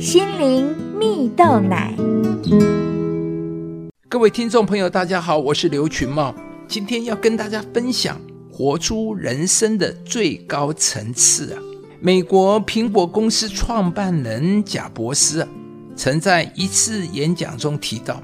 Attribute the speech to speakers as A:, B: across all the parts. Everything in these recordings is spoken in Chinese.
A: 心灵蜜豆奶。
B: 各位听众朋友，大家好，我是刘群茂，今天要跟大家分享活出人生的最高层次啊！美国苹果公司创办人贾伯斯啊，曾在一次演讲中提到，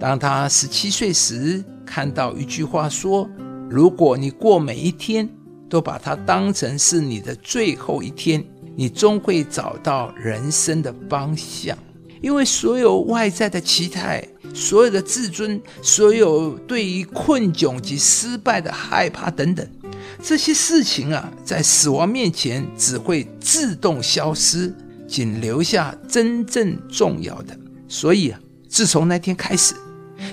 B: 当他十七岁时，看到一句话说：“如果你过每一天都把它当成是你的最后一天，你终会找到人生的方向。”因为所有外在的期待。所有的自尊，所有对于困窘及失败的害怕等等，这些事情啊，在死亡面前只会自动消失，仅留下真正重要的。所以啊，自从那天开始，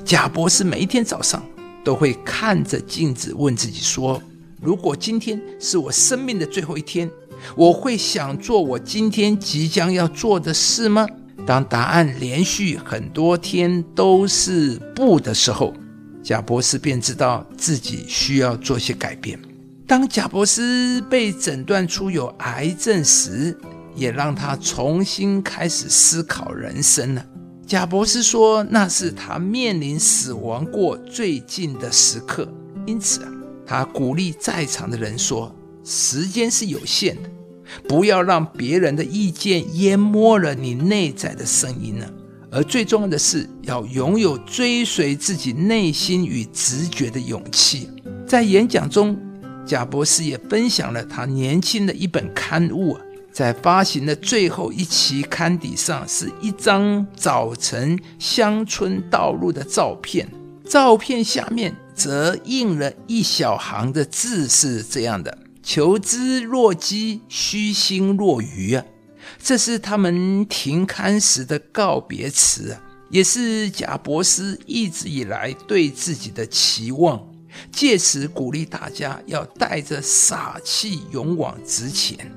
B: 贾博士每一天早上都会看着镜子问自己说：“如果今天是我生命的最后一天，我会想做我今天即将要做的事吗？”当答案连续很多天都是不的时候，贾博士便知道自己需要做些改变。当贾博士被诊断出有癌症时，也让他重新开始思考人生了。贾博士说，那是他面临死亡过最近的时刻，因此，他鼓励在场的人说：“时间是有限的。”不要让别人的意见淹没了你内在的声音呢。而最重要的是，要拥有追随自己内心与直觉的勇气。在演讲中，贾博士也分享了他年轻的一本刊物啊，在发行的最后一期刊底上，是一张早晨乡村道路的照片，照片下面则印了一小行的字，是这样的。求知若饥，虚心若愚啊！这是他们停刊时的告别词啊，也是贾博士一直以来对自己的期望，借此鼓励大家要带着傻气勇往直前，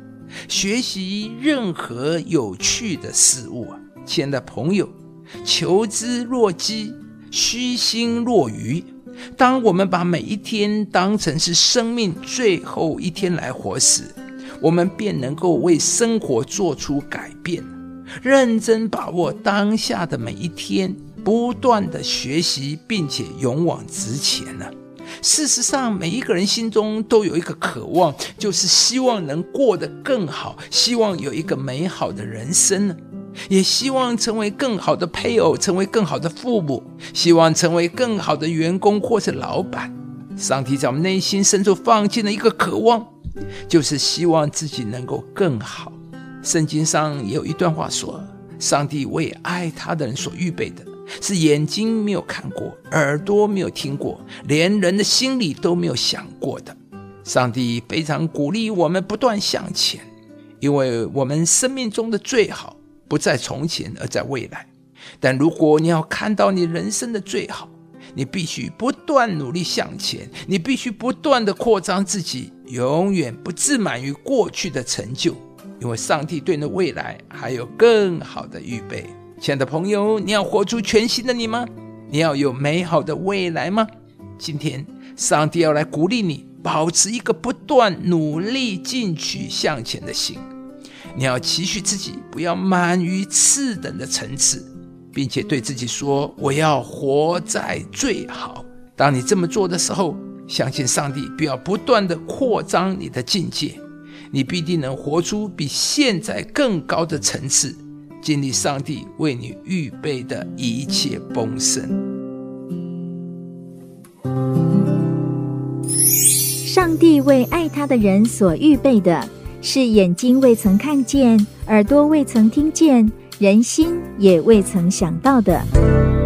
B: 学习任何有趣的事物啊！亲爱的朋友，求知若饥，虚心若愚。当我们把每一天当成是生命最后一天来活时，我们便能够为生活做出改变。认真把握当下的每一天，不断的学习，并且勇往直前呢。事实上，每一个人心中都有一个渴望，就是希望能过得更好，希望有一个美好的人生呢。也希望成为更好的配偶，成为更好的父母，希望成为更好的员工或是老板。上帝在我们内心深处放进了一个渴望，就是希望自己能够更好。圣经上也有一段话说：“上帝为爱他的人所预备的，是眼睛没有看过，耳朵没有听过，连人的心里都没有想过的。”上帝非常鼓励我们不断向前，因为我们生命中的最好。不在从前，而在未来。但如果你要看到你人生的最好，你必须不断努力向前，你必须不断的扩张自己，永远不自满于过去的成就，因为上帝对你的未来还有更好的预备。亲爱的朋友，你要活出全新的你吗？你要有美好的未来吗？今天，上帝要来鼓励你，保持一个不断努力进取向前的心。你要期许自己，不要满于次等的层次，并且对自己说：“我要活在最好。”当你这么做的时候，相信上帝必要不断的扩张你的境界，你必定能活出比现在更高的层次，经历上帝为你预备的一切丰盛。
A: 上帝为爱他的人所预备的。是眼睛未曾看见，耳朵未曾听见，人心也未曾想到的。